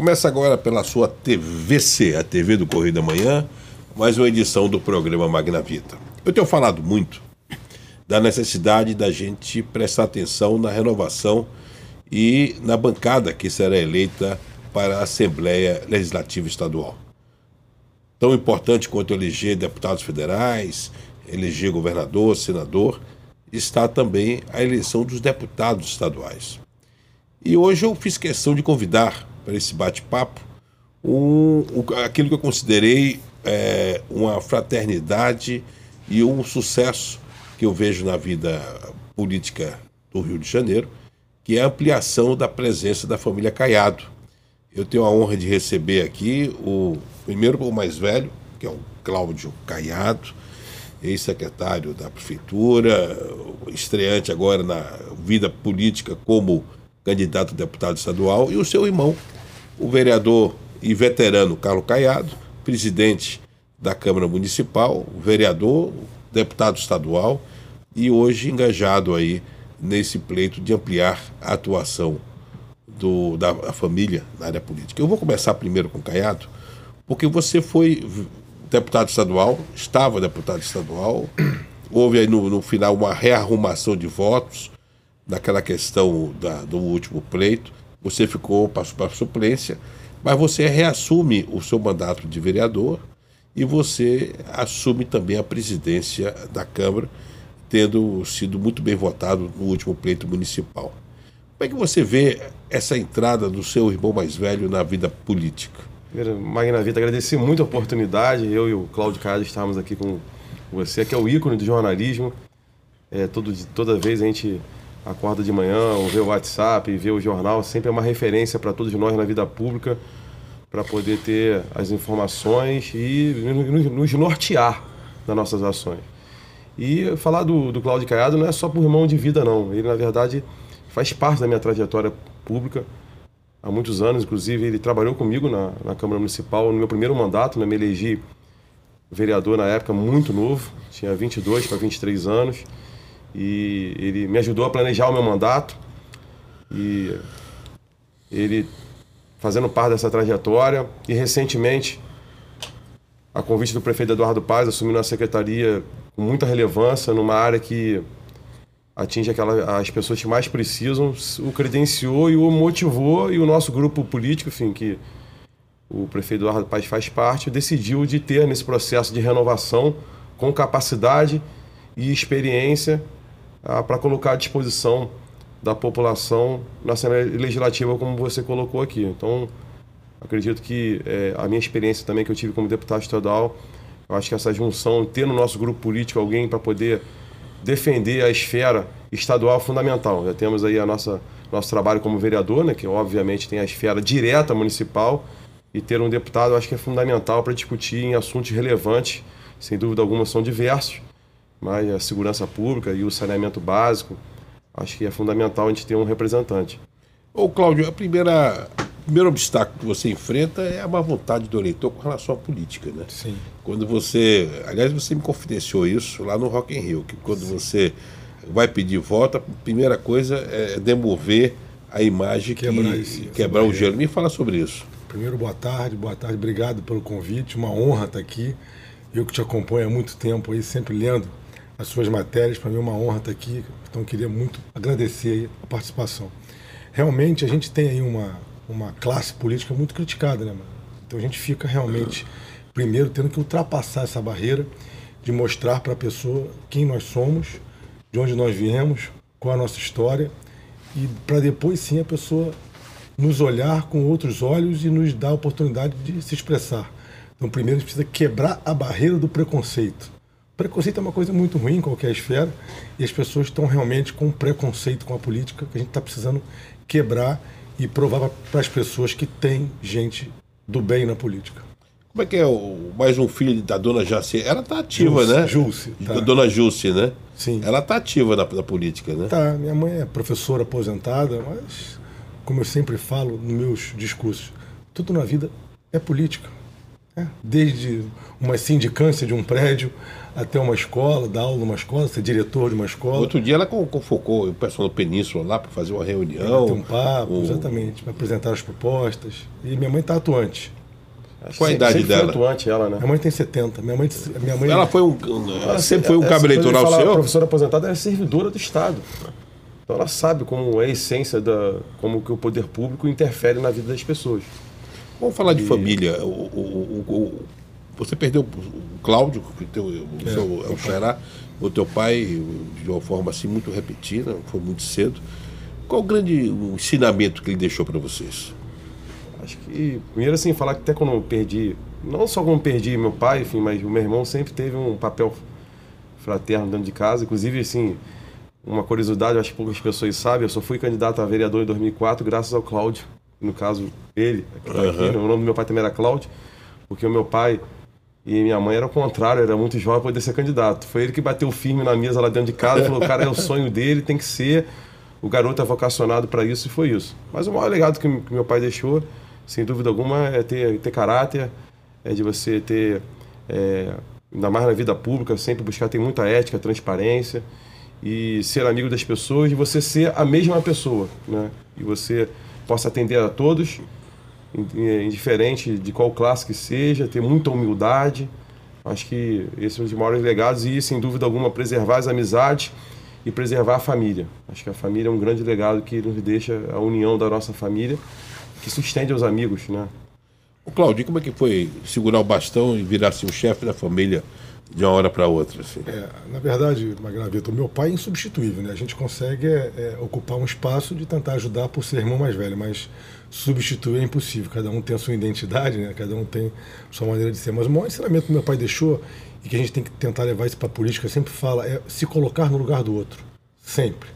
Começa agora pela sua TVC, a TV do Correio da Manhã, mais uma edição do programa Magna Vita. Eu tenho falado muito da necessidade da gente prestar atenção na renovação e na bancada que será eleita para a Assembleia Legislativa Estadual. Tão importante quanto eleger deputados federais, eleger governador, senador, está também a eleição dos deputados estaduais. E hoje eu fiz questão de convidar para esse bate-papo um, aquilo que eu considerei é, uma fraternidade e um sucesso que eu vejo na vida política do Rio de Janeiro, que é a ampliação da presença da família Caiado. Eu tenho a honra de receber aqui o primeiro o mais velho, que é o Cláudio Caiado, ex-secretário da prefeitura, estreante agora na vida política como candidato a deputado estadual, e o seu irmão, o vereador e veterano Carlos Caiado, presidente da Câmara Municipal, vereador, deputado estadual e hoje engajado aí nesse pleito de ampliar a atuação do, da família na área política. Eu vou começar primeiro com o Caiado, porque você foi deputado estadual, estava deputado estadual, houve aí no, no final uma rearrumação de votos naquela questão da, do último pleito, você ficou, passou para suplência, mas você reassume o seu mandato de vereador e você assume também a presidência da Câmara, tendo sido muito bem votado no último pleito municipal. Como é que você vê essa entrada do seu irmão mais velho na vida política? Primeiro, Magna Vita, agradecer muito a oportunidade. Eu e o Cláudio Cado estamos aqui com você, que é o ícone do jornalismo. É, todo, toda vez a gente acorda de manhã, ou vê o WhatsApp, vê o jornal, sempre é uma referência para todos nós na vida pública, para poder ter as informações e nos nortear nas nossas ações. E falar do, do Cláudio Caiado não é só por irmão de vida, não. Ele, na verdade, faz parte da minha trajetória pública há muitos anos, inclusive ele trabalhou comigo na, na Câmara Municipal no meu primeiro mandato, né? me elegi vereador na época muito novo, tinha 22 para 23 anos, e ele me ajudou a planejar o meu mandato, e ele fazendo parte dessa trajetória, e recentemente, a convite do prefeito Eduardo Paz, assumindo a secretaria com muita relevância numa área que atinge aquela, as pessoas que mais precisam, o credenciou e o motivou, e o nosso grupo político, enfim, que o prefeito Eduardo Paz faz parte, decidiu de ter nesse processo de renovação com capacidade e experiência ah, para colocar à disposição da população na Assembleia Legislativa, como você colocou aqui. Então, acredito que é, a minha experiência também que eu tive como deputado estadual, eu acho que essa junção, ter no nosso grupo político alguém para poder defender a esfera estadual fundamental. Já temos aí a nossa nosso trabalho como vereador, né, que obviamente tem a esfera direta municipal, e ter um deputado eu acho que é fundamental para discutir em assuntos relevantes, sem dúvida alguma são diversos, mas a segurança pública e o saneamento básico, acho que é fundamental a gente ter um representante. Ô Cláudio, a primeira o primeiro obstáculo que você enfrenta é a má vontade do eleitor com relação à política, né? Sim. Quando você, aliás, você me confidenciou isso lá no Rock in Rio, que quando Sim. você vai pedir voto, a primeira coisa é demover a imagem quebrar, que, esse, quebrar o gelo. Me fala sobre isso. Primeiro, boa tarde, boa tarde, obrigado pelo convite, uma honra estar aqui. Eu que te acompanho há muito tempo aí, sempre lendo as suas matérias, para mim é uma honra estar aqui, então queria muito agradecer a participação. Realmente a gente tem aí uma, uma classe política muito criticada, né, mano? Então a gente fica realmente, primeiro, tendo que ultrapassar essa barreira de mostrar para a pessoa quem nós somos, de onde nós viemos, qual a nossa história, e para depois sim a pessoa nos olhar com outros olhos e nos dar a oportunidade de se expressar. Então, primeiro, a gente precisa quebrar a barreira do preconceito. Preconceito é uma coisa muito ruim em qualquer esfera, e as pessoas estão realmente com preconceito com a política que a gente está precisando quebrar e provar para as pessoas que tem gente do bem na política. Como é que é o, mais um filho da dona Jaci? Ela está ativa, né? Jusce. Tá. Dona Jusce, né? Sim. Ela está ativa na, na, política, né? Tá. Minha mãe é professora aposentada, mas, como eu sempre falo nos meus discursos, tudo na vida é política. né? desde uma sindicância de um prédio até uma escola, dar aula numa escola, ser diretor de uma escola. Outro dia ela convocou o pessoal do Península lá para fazer uma reunião. Ter um papo, o... exatamente, para apresentar as propostas. E minha mãe está atuante. Qual a idade sempre dela? Foi atuante ela, né? Minha mãe tem 70. Minha mãe, minha mãe... Ela foi um. Ela sempre foi um cabo eleitoral seu? A professora aposentada é servidora do Estado. Então ela sabe como é a essência da. como que o poder público interfere na vida das pessoas. Vamos falar de família. O, o, o, você perdeu o Cláudio, que teu, o é, seu, é o Xará, o teu pai, de uma forma assim muito repetida, foi muito cedo. Qual o grande o ensinamento que ele deixou para vocês? Acho que, primeiro assim, falar que até quando eu perdi, não só quando perdi meu pai, enfim, mas o meu irmão sempre teve um papel fraterno dentro de casa. Inclusive, assim, uma curiosidade, acho que poucas pessoas sabem, eu só fui candidato a vereador em 2004 graças ao Cláudio, no caso, ele, aqui, uhum. aqui, o nome do meu pai também era Cláudio, porque o meu pai e minha mãe era o contrário, era muito jovem para poder ser candidato. Foi ele que bateu firme na mesa lá dentro de casa, falou: cara, é o sonho dele, tem que ser. O garoto é vocacionado para isso e foi isso. Mas o maior legado que, que, meu pai deixou, sem dúvida alguma, é ter, ter caráter, é de você ter, é, ainda mais na vida pública, sempre buscar ter muita ética, transparência e ser amigo das pessoas e você ser a mesma pessoa, né? E você possa atender a todos indiferente de qual classe que seja, ter muita humildade. Acho que esse é um dos maiores legados e, sem dúvida alguma, preservar as amizades e preservar a família. Acho que a família é um grande legado que nos deixa a união da nossa família, que se estende aos amigos, né? O Claudio, como é que foi segurar o bastão e virar-se o chefe da família de uma hora para outra? Assim? É, na verdade, Magravito, meu pai é insubstituível, né? A gente consegue é, é, ocupar um espaço de tentar ajudar por ser irmão mais velho, mas substituir é impossível. Cada um tem a sua identidade, né? cada um tem a sua maneira de ser. Mas o maior ensinamento que meu pai deixou, e que a gente tem que tentar levar isso para a política, sempre fala, é se colocar no lugar do outro. Sempre.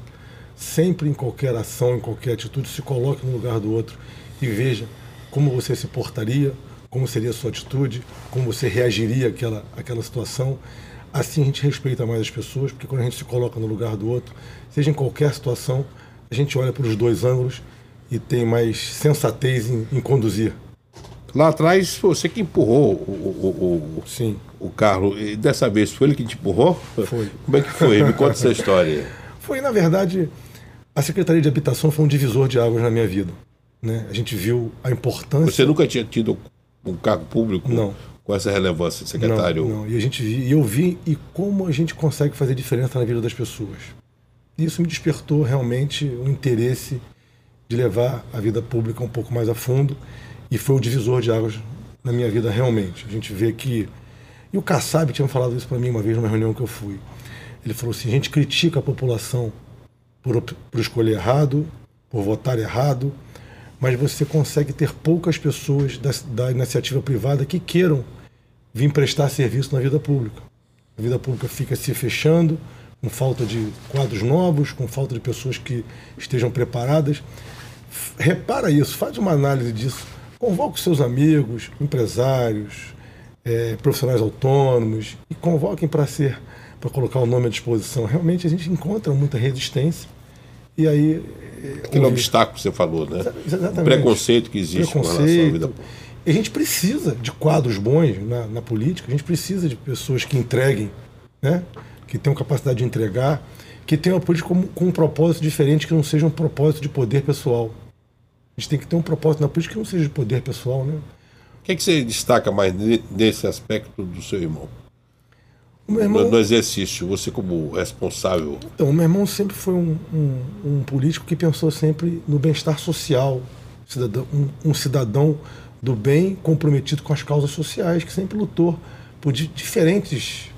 Sempre em qualquer ação, em qualquer atitude, se coloque no lugar do outro e veja como você se portaria, como seria a sua atitude, como você reagiria àquela, àquela situação. Assim a gente respeita mais as pessoas, porque quando a gente se coloca no lugar do outro, seja em qualquer situação, a gente olha para os dois ângulos e tem mais sensatez em, em conduzir. Lá atrás, você que empurrou o, o, o, Sim. o carro. E dessa vez, foi ele que te empurrou? Foi. Como é que foi? Me conta essa história. Foi, na verdade, a Secretaria de Habitação foi um divisor de águas na minha vida. Né? A gente viu a importância. Você nunca tinha tido um cargo público não. com essa relevância, secretário? Não, não. E a gente vi, e eu vi e como a gente consegue fazer diferença na vida das pessoas. Isso me despertou realmente o um interesse de levar a vida pública um pouco mais a fundo e foi o divisor de águas na minha vida realmente. A gente vê que e o Kassab tinha falado isso para mim uma vez numa reunião que eu fui. Ele falou assim: a gente critica a população por, por escolher errado, por votar errado, mas você consegue ter poucas pessoas da, da iniciativa privada que queiram vir prestar serviço na vida pública. A vida pública fica se fechando, com falta de quadros novos, com falta de pessoas que estejam preparadas repara isso, faz uma análise disso. Convoque seus amigos, empresários, é, profissionais autônomos e convoquem para ser, para colocar o nome à disposição. Realmente a gente encontra muita resistência e aí aquele obstáculo que você falou, né? Exatamente. O preconceito que existe preconceito. com relação à vida E a gente precisa de quadros bons na, na, política, a gente precisa de pessoas que entreguem, né? que tenham capacidade de entregar, que tenham a política com, com um propósito diferente, que não seja um propósito de poder pessoal. A gente tem que ter um propósito na política que não seja de poder pessoal, né? O que, é que você destaca mais nesse aspecto do seu irmão? Irmão... No, exercício, você como responsável. Então, o meu irmão sempre foi um, um, um político que pensou sempre no bem-estar social, cidadão, um, um, cidadão do bem comprometido com as causas sociais, que sempre lutou por di diferentes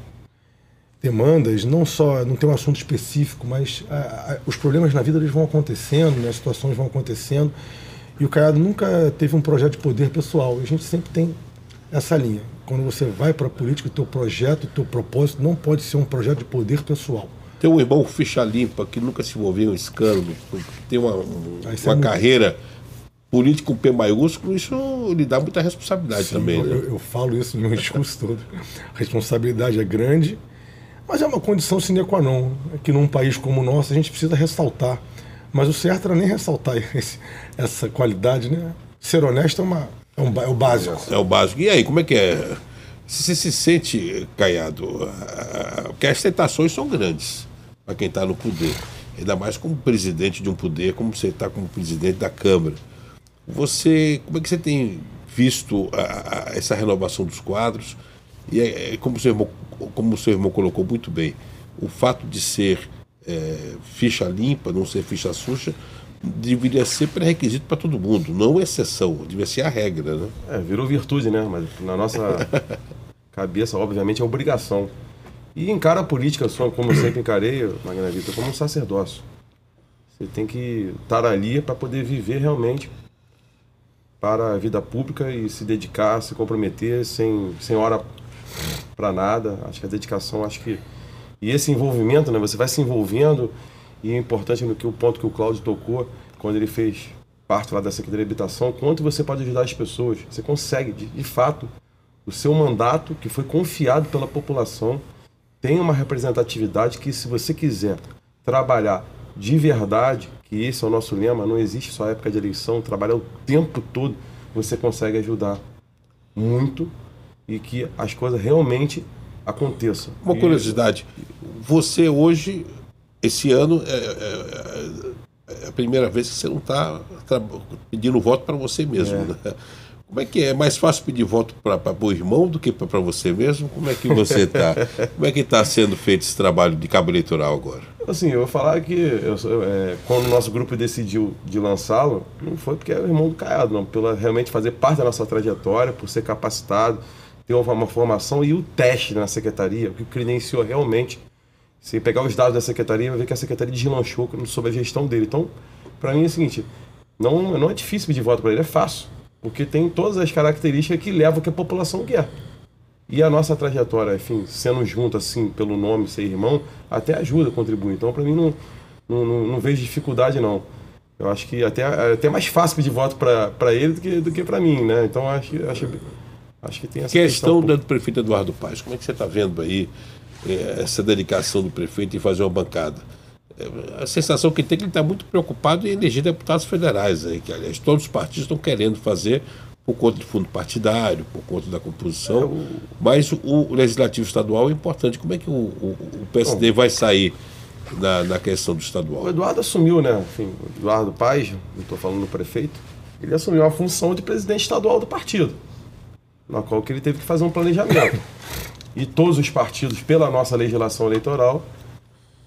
demandas, não só, não tem um assunto específico, mas a, a, os problemas na vida eles vão acontecendo, né, as situações vão acontecendo. E o Caiado nunca teve um projeto de poder pessoal. A gente sempre tem essa linha. Quando você vai para a política, o teu projeto, o teu propósito não pode ser um projeto de poder pessoal. Tem um irmão ficha limpa que nunca se envolveu em escândalo, tem uma, ah, uma é carreira muito... política com P maiúsculo, isso lhe dá muita responsabilidade Sim, também. Eu, né? eu, falo isso no meu discurso todo. A responsabilidade é grande, mas é uma condição sine qua non, que num país como o nosso a gente precisa ressaltar mas o certo era nem ressaltar esse, essa qualidade, né? Ser honesto é uma, É, um, é o básico. É o básico. E aí, como é que é? Você se sente, Caiado? Porque as tentações são grandes para quem está no poder. Ainda mais como presidente de um poder, como você está como presidente da Câmara. Você, como é que você tem visto a, a, essa renovação dos quadros? E é, é, como, seu irmão, como o seu irmão colocou muito bem, o fato de ser é, ficha limpa, não ser ficha suja, deveria ser pré-requisito para todo mundo, não exceção, deveria ser a regra. Né? É, virou virtude, né? Mas na nossa cabeça, obviamente, é obrigação. E encara a política, como eu sempre encarei, Magna Vita, como um sacerdócio. Você tem que estar ali para poder viver realmente para a vida pública e se dedicar, se comprometer sem, sem hora para nada. Acho que a dedicação, acho que. E esse envolvimento, né? Você vai se envolvendo e é importante no que o ponto que o Cláudio tocou, quando ele fez parte lá da Secretaria de Habitação, quanto você pode ajudar as pessoas. Você consegue, de, de fato, o seu mandato, que foi confiado pela população, tem uma representatividade que, se você quiser trabalhar de verdade, que esse é o nosso lema, não existe só época de eleição, trabalhar o tempo todo, você consegue ajudar muito e que as coisas realmente aconteçam. Uma curiosidade, você hoje esse ano é, é, é, a primeira vez que você não está pedindo voto para você mesmo. É. Né? Como é que é? É mais fácil pedir voto para o irmão do que para você mesmo? Como é que você está? Como é que está sendo feito esse trabalho de cabo eleitoral agora? Assim, eu vou falar que eu, é, quando o nosso grupo decidiu de lançá-lo, não foi porque era o irmão do Caiado, não. Pela realmente fazer parte da nossa trajetória, por ser capacitado, ter uma, uma formação e o teste na secretaria, o que credenciou realmente se pegar os dados da secretaria, vai ver que a secretaria deslanchou sobre a gestão dele. Então, para mim é o seguinte: não, não é difícil pedir voto para ele, é fácil. Porque tem todas as características que levam o que a população quer. E a nossa trajetória, enfim, sendo junto assim, pelo nome, ser irmão, até ajuda, contribui. Então, para mim, não, não, não, não, vejo dificuldade, não. Eu acho que até é até mais fácil pedir voto para ele do que, do que para mim, né? Então, acho, acho, acho que tem essa questão. Questão do prefeito Eduardo Paes, como é que você está vendo aí essa dedicação do prefeito em fazer uma bancada. É, a sensação que tem é que ele está muito preocupado em eleger deputados federais, aí, que aliás todos os partidos estão querendo fazer por conta do fundo partidário, por conta da composição, é, o... mas o, o, legislativo estadual é importante. Como é que o, o, PSD Bom, vai sair na, na, questão do estadual? O Eduardo assumiu, né? Enfim, o Eduardo Paz, não estou falando do prefeito, ele assumiu a função de presidente estadual do partido, na qual que ele teve que fazer um planejamento e todos os partidos, pela nossa legislação eleitoral,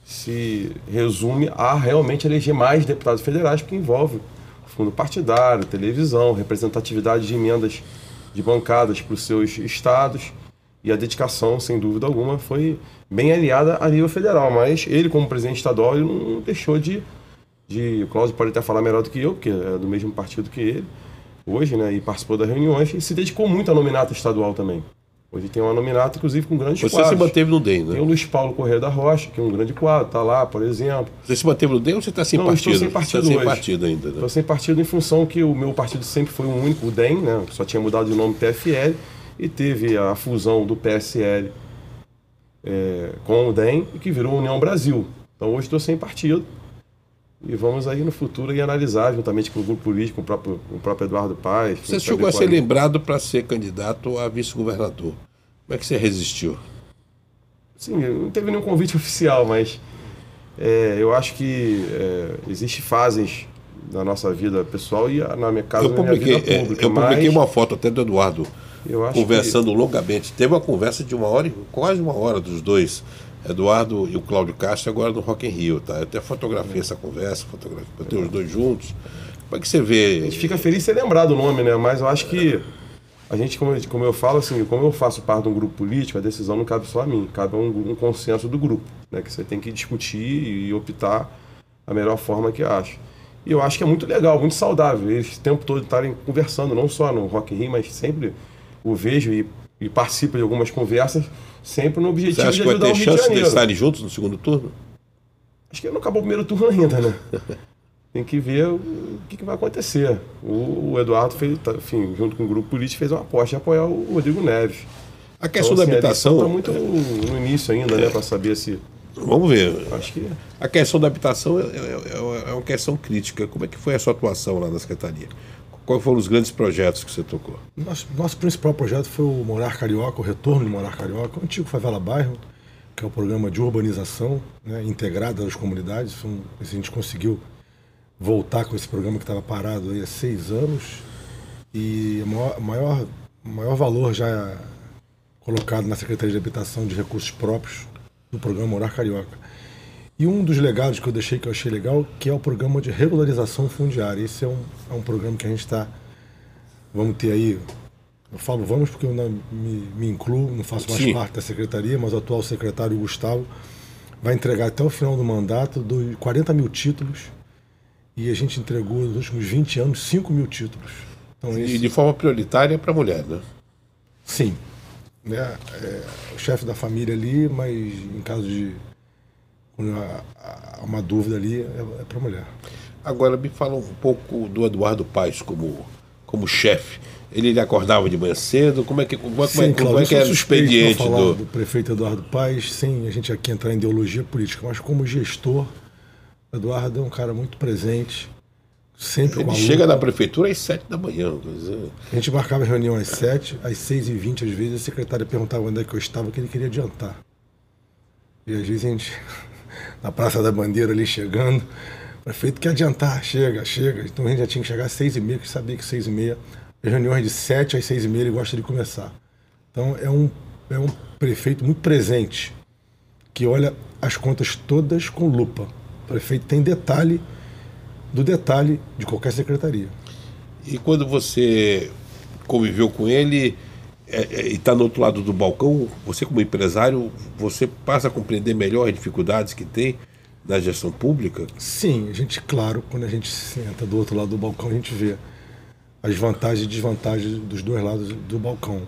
se resume a realmente eleger mais deputados federais, porque envolve fundo partidário, televisão, representatividade de emendas de bancadas para os seus estados. E a dedicação, sem dúvida alguma, foi bem aliada a nível federal. Mas ele, como presidente estadual, ele não deixou de. de o Cláudio pode até falar melhor do que eu, porque é do mesmo partido que ele, hoje, né? E participou das reuniões e se dedicou muito à nominata estadual também. Hoje tem uma nominata, inclusive, com grandes Você quadros. se manteve no DEM, né? Tem o Luiz Paulo Correia da Rocha, que é um grande quadro, está lá, por exemplo. Você se manteve no DEM ou você está sem Não, partido? Estou sem partido você está sem partido ainda, né? Estou sem partido em função que o meu partido sempre foi um único, o DEM, né? Só tinha mudado de nome PFL e teve a fusão do PSL é, com o DEM e que virou União Brasil. Então hoje estou sem partido. E vamos aí no futuro e analisar, juntamente com o grupo político, com o próprio, com o próprio Eduardo Paes. Você chegou a ser lembrado para ser candidato a vice-governador. Como é que você resistiu? Sim, não teve nenhum convite oficial, mas é, eu acho que é, existem fases na nossa vida pessoal e na minha casa, eu publiquei, na minha vida pública. É, eu publiquei uma foto até do Eduardo conversando que... longamente. Teve uma conversa de uma hora, quase uma hora dos dois, Eduardo e o Cláudio Castro, agora no Rock in Rio. Tá? Eu até fotografei essa conversa, fotografei, botei os dois juntos. Como é que você vê? A gente fica feliz de ser lembrado o nome, né? Mas eu acho que a gente, como, como eu falo, assim, como eu faço parte de um grupo político, a decisão não cabe só a mim, cabe um, um consenso do grupo, né? Que você tem que discutir e optar a melhor forma que acha. E eu acho que é muito legal, muito saudável, eles o tempo todo estarem conversando, não só no Rock in Rio, mas sempre o vejo e, e participo de algumas conversas, sempre no objetivo Você acha de ajudar que vai ter chance de, de estarem juntos no segundo turno? Acho que não acabou o primeiro turno ainda, né? tem que ver o que, que vai acontecer. O, o, Eduardo fez, tá, enfim, junto com o grupo político, fez uma aposta de apoiar o Rodrigo Neves. A questão então, assim, da habitação. Está muito no, início ainda, né, é. Para saber se. Vamos ver. Acho que. A questão da habitação é, é, é, é, uma questão crítica. Como é que foi a sua atuação lá na Secretaria? Quais foram os grandes projetos que você tocou? Nosso, nosso principal projeto foi o Morar Carioca, o retorno do Morar Carioca, o antigo Favela Bairro, que é o programa de urbanização né, integrada das comunidades. a gente conseguiu voltar com esse programa que estava parado há seis anos e o maior, maior, maior valor já colocado na Secretaria de Habitação de Recursos Próprios do programa Morar Carioca. E um dos legados que eu deixei que eu achei legal, que é o programa de regularização fundiária. Esse é um, é um programa que a gente está. Vamos ter aí. Eu falo vamos porque eu não me, me incluo, não faço mais Sim. parte da secretaria, mas o atual secretário Gustavo vai entregar até o final do mandato dos 40 mil títulos e a gente entregou nos últimos 20 anos 5 mil títulos. Então, e esse... de forma prioritária para a mulher, né? Sim. Né? É, o chefe da família ali, mas em caso de quando há uma dúvida ali, é, é para a mulher. Agora, me fala um pouco do Eduardo Paes como, como chefe. Ele, ele acordava de manhã cedo? Como é que, como, é, Sim, como, é, como é que era o expediente do... do prefeito Eduardo Paes, sem a gente aqui entrar em ideologia política, mas como gestor, Eduardo é um cara muito presente, sempre Ele chega na prefeitura às sete da manhã. A gente marcava reunião às sete, às seis e vinte, às vezes, a secretária perguntava onde é que eu estava, que ele queria adiantar. E às vezes a gente na Praça da Bandeira ali chegando. Prefeito quer adiantar, chega, chega. Então a gente já tinha que chegar às seis e meia, que sabia que seis e meia, as reuniões de sete às seis e meia ele gosta de começar. Então é um, é um prefeito muito presente, que olha as contas todas com lupa. O prefeito tem detalhe do detalhe de qualquer secretaria. E quando você conviveu com ele, é, é, e está no outro lado do balcão, você como empresário, você passa a compreender melhor as dificuldades que tem na gestão pública? Sim, a gente, claro, quando a gente senta do outro lado do balcão, a gente vê as vantagens e desvantagens dos dois lados do balcão.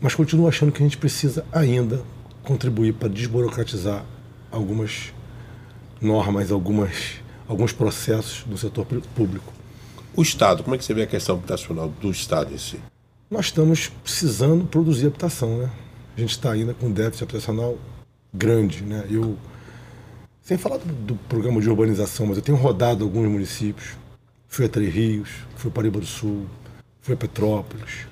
Mas continuo achando que a gente precisa ainda contribuir para desburocratizar algumas normas, algumas, alguns processos do setor público. O Estado, como é que você vê a questão habitacional do Estado em si? Nós estamos precisando produzir habitação, né? A gente está ainda com um déficit habitacional grande, né? Eu, sem falar do, do, programa de urbanização, mas eu tenho rodado alguns municípios. Fui a Três Rios, fui a Paraíba do Sul, fui a Petrópolis,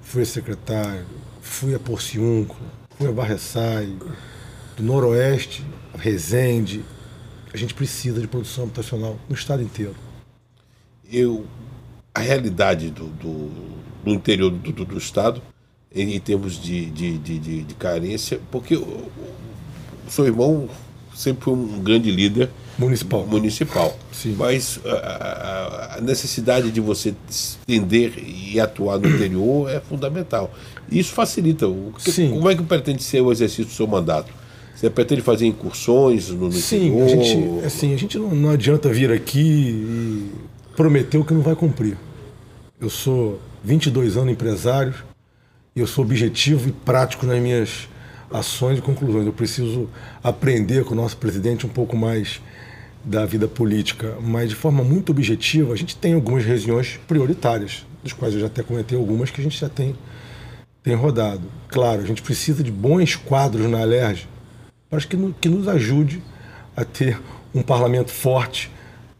fui a Secretário, fui a Porciúncula, fui a Barreçai, do Noroeste, Resende. A gente precisa de produção habitacional no estado inteiro. Eu, a realidade do, do no interior do, do, do estado, em, em, termos de, de, de, de, carência, porque o, o, seu irmão sempre foi um grande líder municipal. municipal. Sim. Mas a, a, necessidade de você estender e atuar no interior é fundamental. Isso facilita. O, Sim. Como é que pretende ser o exercício do seu mandato? Você pretende fazer incursões no, no Sim, interior? A gente, assim, a gente não, não adianta vir aqui e prometer o que não vai cumprir. Eu sou 22 anos empresário e eu sou objetivo e prático nas minhas ações e conclusões. Eu preciso aprender com o nosso presidente um pouco mais da vida política, mas de forma muito objetiva, a gente tem algumas regiões prioritárias, dos quais eu já até comentei algumas que a gente já tem, tem rodado. Claro, a gente precisa de bons quadros na Alerj para que, que nos ajude a ter um parlamento forte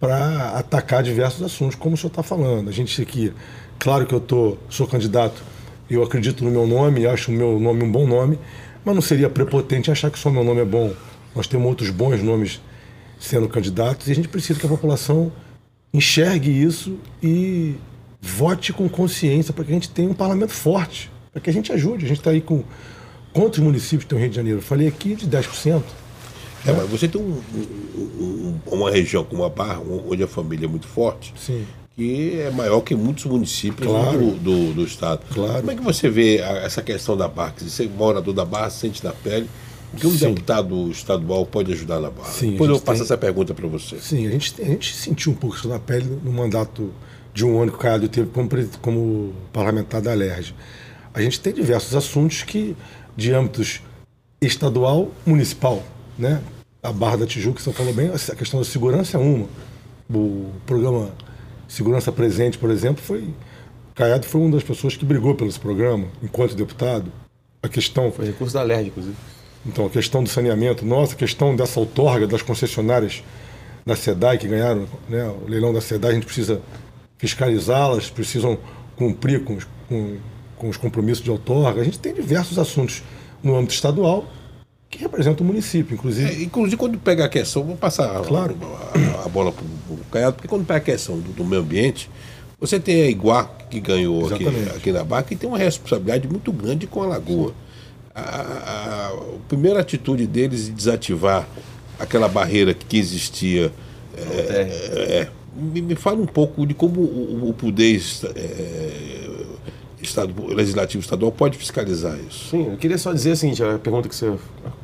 para atacar diversos assuntos, como o senhor está falando. A gente aqui Claro que eu tô, sou candidato, eu acredito no meu nome, acho o meu nome um bom nome, mas não seria prepotente achar que só meu nome é bom. Nós temos outros bons nomes sendo candidatos e a gente precisa que a população enxergue isso e vote com consciência para que a gente tenha um parlamento forte, para que a gente ajude. A gente está aí com. Quantos municípios tem o Rio de Janeiro? Eu falei aqui de 10%. É, mas você tem um, um, uma região como a Barra, onde a família é muito forte, Sim que é maior que muitos municípios claro. do, do, do, estado. Claro. Como é que você vê essa questão da Barra? Você morador da Barra, sente na pele. O que um Sim. deputado estadual pode ajudar na Barra? Sim, Depois eu passo tem... essa pergunta para você. Sim, a gente, a gente sentiu um pouco isso na pele no mandato de um ano que o Caiado teve como, como parlamentar da LERJ. A gente tem diversos assuntos que, de âmbitos estadual, municipal, né? A Barra da Tijuca, você falou bem, a questão da segurança é uma. O programa Segurança Presente, por exemplo, foi. Caiado foi uma das pessoas que brigou pelo esse programa, enquanto deputado. A questão. Foi recurso da LERJ, inclusive. Então, a questão do saneamento, nossa, a questão dessa outorga das concessionárias da SEDAI que ganharam né, o leilão da SEDAI, a gente precisa fiscalizá-las, precisam cumprir com os, com, com os compromissos de outorga. A gente tem diversos assuntos no âmbito estadual que representam o município, inclusive. É, inclusive, quando pega a questão, vou passar Claro. a, a bola para o Caiado, porque quando pega a questão do, do meio ambiente, você tem a Iguá, que ganhou aqui, Exatamente. aqui na Barra, que tem uma responsabilidade muito grande com a Lagoa. A, a- a primeira atitude deles de desativar aquela barreira que existia. É, é, me, me fala um pouco de como o, o poder é, estado, legislativo estadual pode fiscalizar isso. Sim, eu queria só dizer assim, a pergunta que você.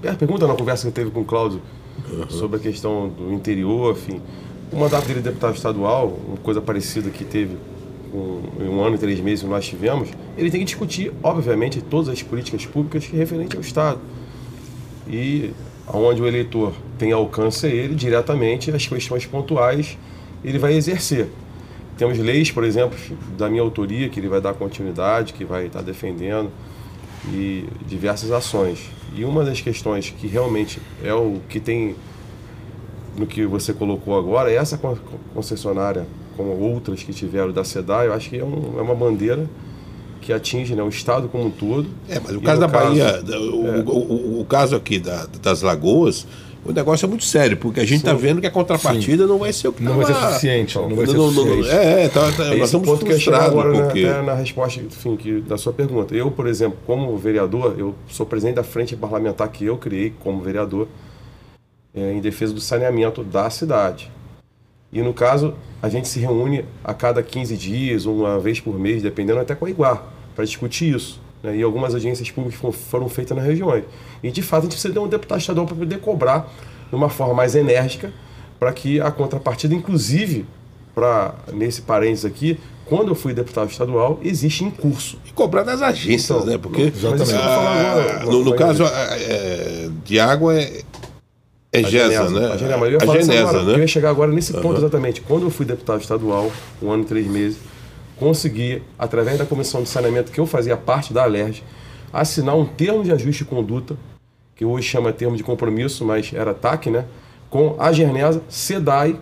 A pergunta na conversa que teve com o Cláudio sobre a questão do interior, enfim. O mandato dele de deputado estadual, uma coisa parecida que teve em um ano e três meses que nós tivemos, ele tem que discutir, obviamente, todas as políticas públicas que referente ao Estado. E onde o eleitor tem alcance a ele, diretamente, as questões pontuais, ele vai exercer. Temos leis, por exemplo, da minha autoria, que ele vai dar continuidade, que vai estar defendendo, e diversas ações. E uma das questões que realmente é o que tem no que você colocou agora, é essa con- concessionária, como outras que tiveram da SEDAI, eu acho que é, um- é uma bandeira que atinge né, o Estado como um todo. É, mas o caso da Bahia, o, o- o- o caso aqui da- das Lagoas, o negócio é muito sério, porque a gente está vendo que a contrapartida não vai ser o que Não vai ser tava- suficiente. Não vai ser Não, não, não, suficiente. é, é, tá, tá, É nós esse estamos ponto que eu agora né, porque... até na resposta enfim, que, da sua pergunta. Eu, por exemplo, como vereador, eu sou presidente da frente parlamentar que eu criei como vereador é, em defesa do saneamento da cidade. E no caso, a gente se reúne a cada 15 dias, uma vez por mês, dependendo até com a Iguá, para discutir isso. Né? E algumas agências públicas foram- foram feitas nas regiões. E de fato a gente precisa ter um deputado estadual para poder cobrar de uma forma mais enérgica para que a contrapartida, inclusive, para nesse parênteses aqui, quando eu fui deputado estadual, existe em curso. E cobrar das agências, Então, né? Porque exatamente. Ah, agora, no, no caso é, de água é, é GESA, né? A Genesa, né? Eu ia chegar agora nesse ponto exatamente. Quando eu fui deputado estadual, um ano e três meses, consegui, através da comissão de saneamento que eu fazia parte da Alerj, assinar um termo de ajuste de conduta, que hoje chama termo de compromisso, mas era TAC, né? Com a Gernesa, SEDAI,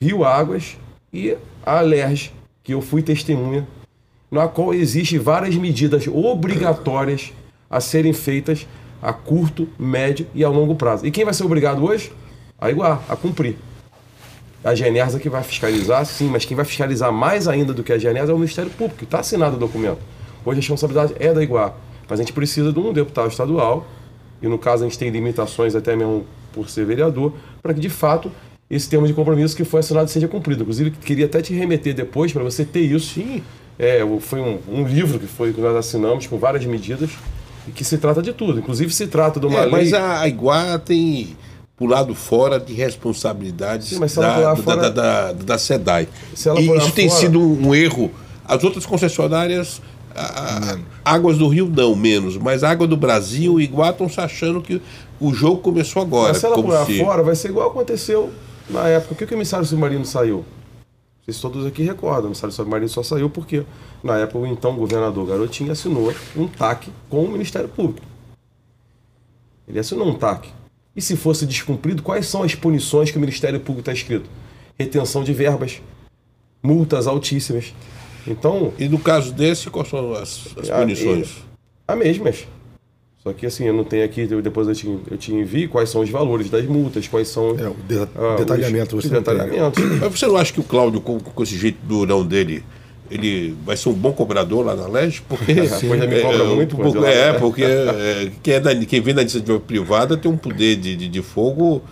Rio Águas e a Alerj, que eu fui testemunha, na qual existe várias medidas obrigatórias a serem feitas a curto, médio e a longo prazo. E quem vai ser obrigado hoje? A Iguá, a cumprir. A Genersa que vai fiscalizar, sim, mas quem vai fiscalizar mais ainda do que a Genersa é o Ministério Público, que está assinado o documento. Hoje a responsabilidade é da Iguá. Mas a gente precisa de um deputado estadual, e no caso a gente tem limitações até mesmo por ser vereador, para que de fato esse termo de compromisso que foi assinado seja cumprido. Inclusive, queria até te remeter depois para você ter isso. Sim. É, foi um, um livro que foi que nós assinamos com várias medidas e que se trata de tudo. Inclusive se trata de uma É, lei. mas a Iguá tem pulado fora de responsabilidades Sim, da, da, fora- da, da, da SEDAI. E isso tem fora- sido um erro. As outras concessionárias, a- a- Águas do Rio não, menos, mas a Água do Brasil e Iguá estão se achando que o jogo começou agora. Mas se ela como pular se- fora, vai ser igual aconteceu na época. Por que que o emissário submarino saiu? Vocês todos aqui recordam, o emissário submarino só saiu porque, na época, o então governador Garotinho assinou um TAC com o Ministério Público. Ele assinou um TAC. E se fosse descumprido, quais são as punições que o Ministério Público está escrito? Retenção de verbas, multas altíssimas. Então, E no caso desse, quais são as, as Ah, punições? a mesmas. Só que assim, eu não tenho aqui, eu- depois eu te, eu te envio quais são os valores das multas, quais são É, o de- ah, detalhamento os, você os tem. detalhamentos. Mas você não acha que o Cláudio, com, com esse jeito durão dele, ele vai ser um bom cobrador lá na Leste? Porque, Sim, já me cobra muito, porque, pô, é, lá. porque é, quem, é da, quem vem da iniciativa privada tem um poder de, de, de fogo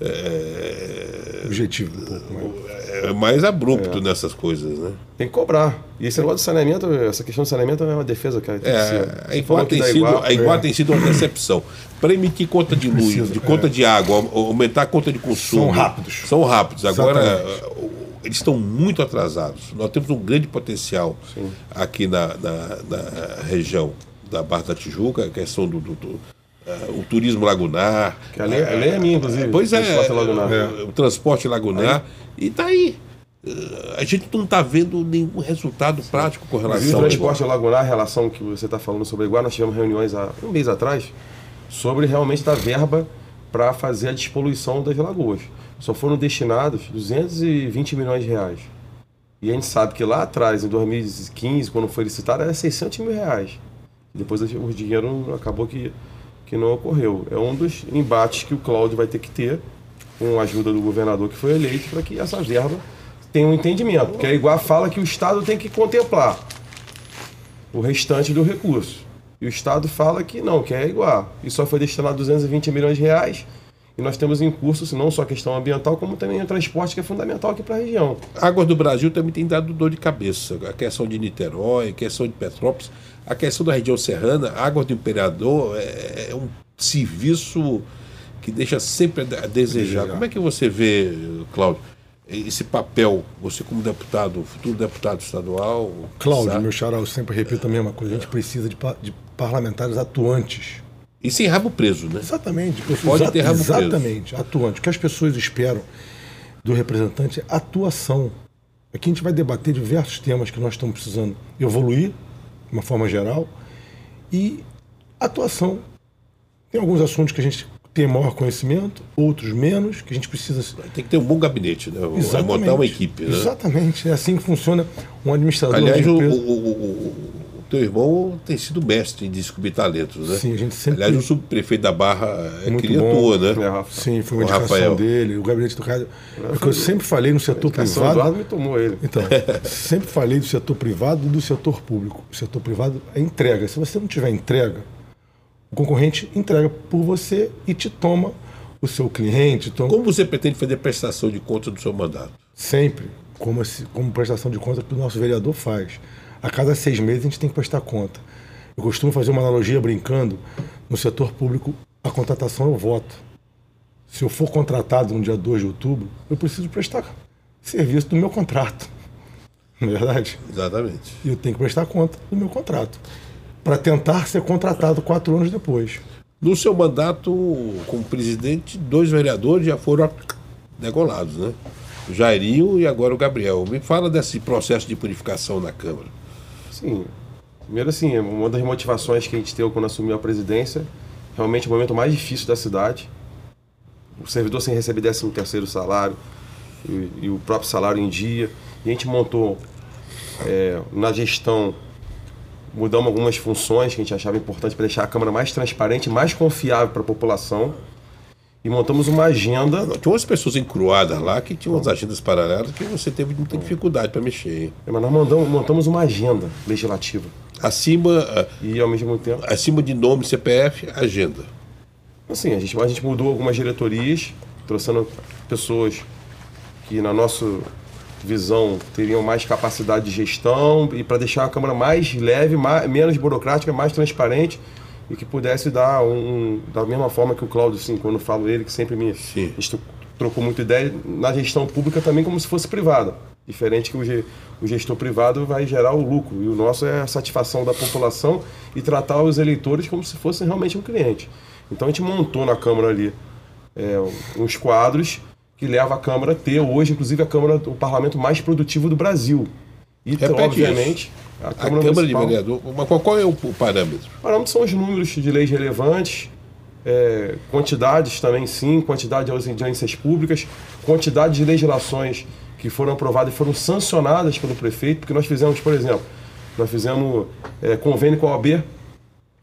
é, objetivo um pouco. Mas... é mais abrupto nessas coisas, né? Tem que cobrar. E esse negócio de saneamento, essa questão de saneamento é uma defesa, cara. Tem que É, ser. a Iguá que tem sido, Iguá- a Iguá é. tem sido uma decepção. Para emitir conta de luz, Precisa, de é. conta de água, au- aumentar a conta de consumo. São rápidos. São rápidos. Agora, Exatamente. Eles estão muito atrasados. Nós temos um grande potencial aqui na, na, na região da Barra da Tijuca, a questão do, do- do, uh, o turismo lagunar. Que a lei, a lei é minha, inclusive. Pois é, Transporte lagunar. o transporte lagunar. E está aí. A gente não está vendo nenhum resultado prático com relação o transporte lagunar, a relação que você está falando sobre Iguá, nós tivemos reuniões há um mês atrás sobre realmente da verba para fazer a despoluição das lagoas. Só foram destinados 220 milhões de reais. E a gente sabe que lá atrás, em 2015, quando foi licitado, era 600 mil reais. Depois o dinheiro acabou que, que não ocorreu. É um dos embates que o Cláudio vai ter que ter, com a ajuda do governador que foi eleito, para que essa verba tenha um entendimento. Porque a Iguá fala que o Estado tem que contemplar o restante do recurso. E o Estado fala que não, que é igual. E só foi destinado 220 milhões de reais. E nós temos em curso não só a questão ambiental, como também o transporte, que é fundamental aqui para a região. Águas do Brasil também tem dado dor de cabeça. A questão de Niterói, a questão de Petrópolis, a questão da região serrana, Águas do Imperador é, é um serviço que deixa sempre a desejar. Como é que você vê, Cláudio? esse papel, você como deputado, futuro deputado estadual. Cláudio, sabe? meu xará, eu sempre repito a mesma coisa, a gente precisa de, de parlamentares atuantes. E sem rabo preso, né? Exatamente. Pode Exa ter rabo exatamente, preso. atuante. O que as pessoas esperam do representante é atuação. Aqui a gente vai debater diversos temas que nós estamos precisando evoluir, de uma forma geral, e atuação. Tem alguns assuntos que a gente tem maior conhecimento, outros menos, que a gente precisa. Tem que ter um bom gabinete, né? Exatamente. Montar uma equipe. Né? Exatamente. É assim que funciona um administrador. Aliás, o, o, o, teu irmão tem sido mestre em descobrir talentos, né? Sim, a gente sempre. Aliás, o subprefeito da Barra é Muito tua, né? É, Sim, foi uma indicação Rafael. dele, o gabinete do rádio. É o que eu sempre falei no setor privado. Eduardo me tomou ele. Então, sempre falei do setor privado e do setor público. O setor privado é entrega. Se você não tiver entrega, o concorrente entrega por você e te toma o seu cliente. Toma... Como você pretende fazer prestação de conta do seu mandato? Sempre, como, como prestação de conta que o nosso vereador faz. A cada seis meses a gente tem que prestar conta. Eu costumo fazer uma analogia brincando: no setor público, a contratação é o voto. Se eu for contratado no dia 2 de outubro, eu preciso prestar serviço do meu contrato. Não é verdade? Exatamente. E eu tenho que prestar conta do meu contrato para tentar ser contratado quatro anos depois. No seu mandato como presidente, dois vereadores já foram degolados, né? O Jairinho e agora o Gabriel. Me fala desse processo de purificação na Câmara. Sim. Primeiro, assim, uma das motivações que a gente teve quando assumiu a presidência, realmente o momento mais difícil da cidade. O servidor sem receber 13 terceiro salário e, e, o próprio salário em dia. E a gente montou é, na gestão mudamos algumas funções que a gente achava importante para deixar a Câmara mais transparente, mais confiável para a população. E montamos uma agenda. Tinha umas pessoas encruadas lá que tinham umas agendas paralelas que você teve muita dificuldade para mexer. Hein? É, mas nós mandamos, montamos uma agenda legislativa. Acima. Ah, e ao mesmo tempo. Acima de nome, CPF, agenda. Assim, a gente, a gente mudou algumas diretorias, trouxendo pessoas que, na nosso visão teriam mais capacidade de gestão e para deixar a Câmara mais leve, mais, menos burocrática, mais transparente e que pudesse dar um, da mesma forma que o Cláudio, assim, quando eu falo ele, que sempre me trocou muita ideia, na gestão pública também como se fosse privada. Diferente que o gestor privado vai gerar o lucro e o nosso é a satisfação da população e tratar os eleitores como se fossem realmente um cliente. Então a gente montou na Câmara ali é, uns quadros que leva a Câmara a ter hoje, inclusive, a Câmara, o parlamento mais produtivo do Brasil. E, Repete obviamente, isso. a Câmara, a Câmara de Vereador. Mas qual, qual é o, o parâmetro? O parâmetro são os números de leis relevantes, é, quantidades também, sim, quantidade de audiências públicas, quantidade de legislações que foram aprovadas e foram sancionadas pelo prefeito, porque nós fizemos, por exemplo, nós fizemos é, convênio com a OAB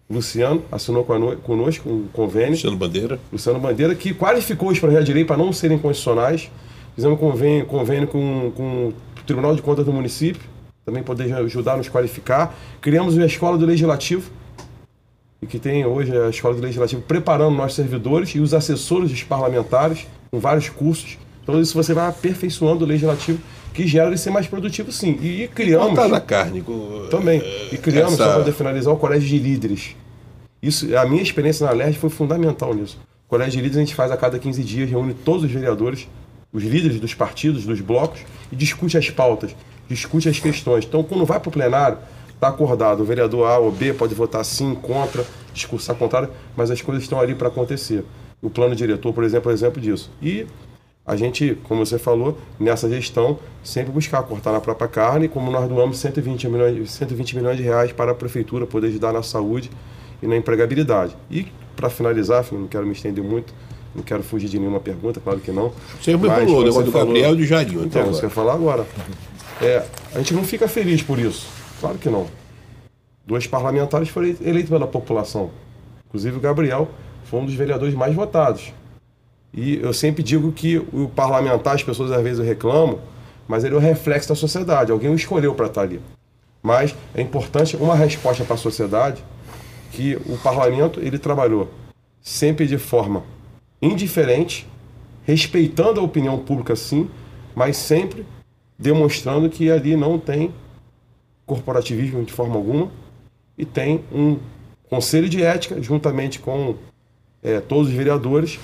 Luciano assinou conosco um convênio. Luciano Bandeira. Luciano Bandeira, que qualificou os projetos de lei para não serem constitucionais. Fizemos um convênio, convênio com, com o Tribunal de Contas do município, também poder ajudar a nos qualificar. Criamos uma escola do Legislativo, e que tem hoje a escola do Legislativo preparando nossos servidores e os assessores dos parlamentares, com vários cursos. Então, isso você vai aperfeiçoando o Legislativo que gera ele ser mais produtivo, sim. E, criamos. Botar na carne. Também. E criamos, essa... só para finalizar, o colégio de líderes. Isso, a minha experiência na LERJ foi fundamental nisso. O colégio de líderes a gente faz a cada 15 dias, reúne todos os vereadores, os líderes dos partidos, dos blocos, e discute as pautas, discute as questões. Então, quando vai para o plenário, está acordado, o vereador A ou B pode votar sim, contra, discursar contrário, mas as coisas estão ali para acontecer. O plano diretor, por exemplo, é exemplo disso. E a gente, como você falou, nessa gestão, sempre buscar cortar na própria carne, como nós doamos 120 milhões, 120 milhões de reais para a prefeitura poder ajudar na saúde e na empregabilidade. E, para finalizar, não quero me estender muito, não quero fugir de nenhuma pergunta, claro que não. Você me falou, o negócio do Gabriel e do Jardim. Então, você quer falar agora. É, a gente não fica feliz por isso. Claro que não. Dois parlamentares foram eleitos pela população. Inclusive o Gabriel foi um dos vereadores mais votados. E eu sempre digo que o parlamentar, as pessoas às vezes reclamam, mas ele é o reflexo da sociedade. Alguém o escolheu para estar ali. Mas é importante uma resposta para a sociedade que o parlamento ele trabalhou sempre de forma indiferente, respeitando a opinião pública sim, mas sempre demonstrando que ali não tem corporativismo de forma alguma e tem um conselho de ética juntamente com é, todos os vereadores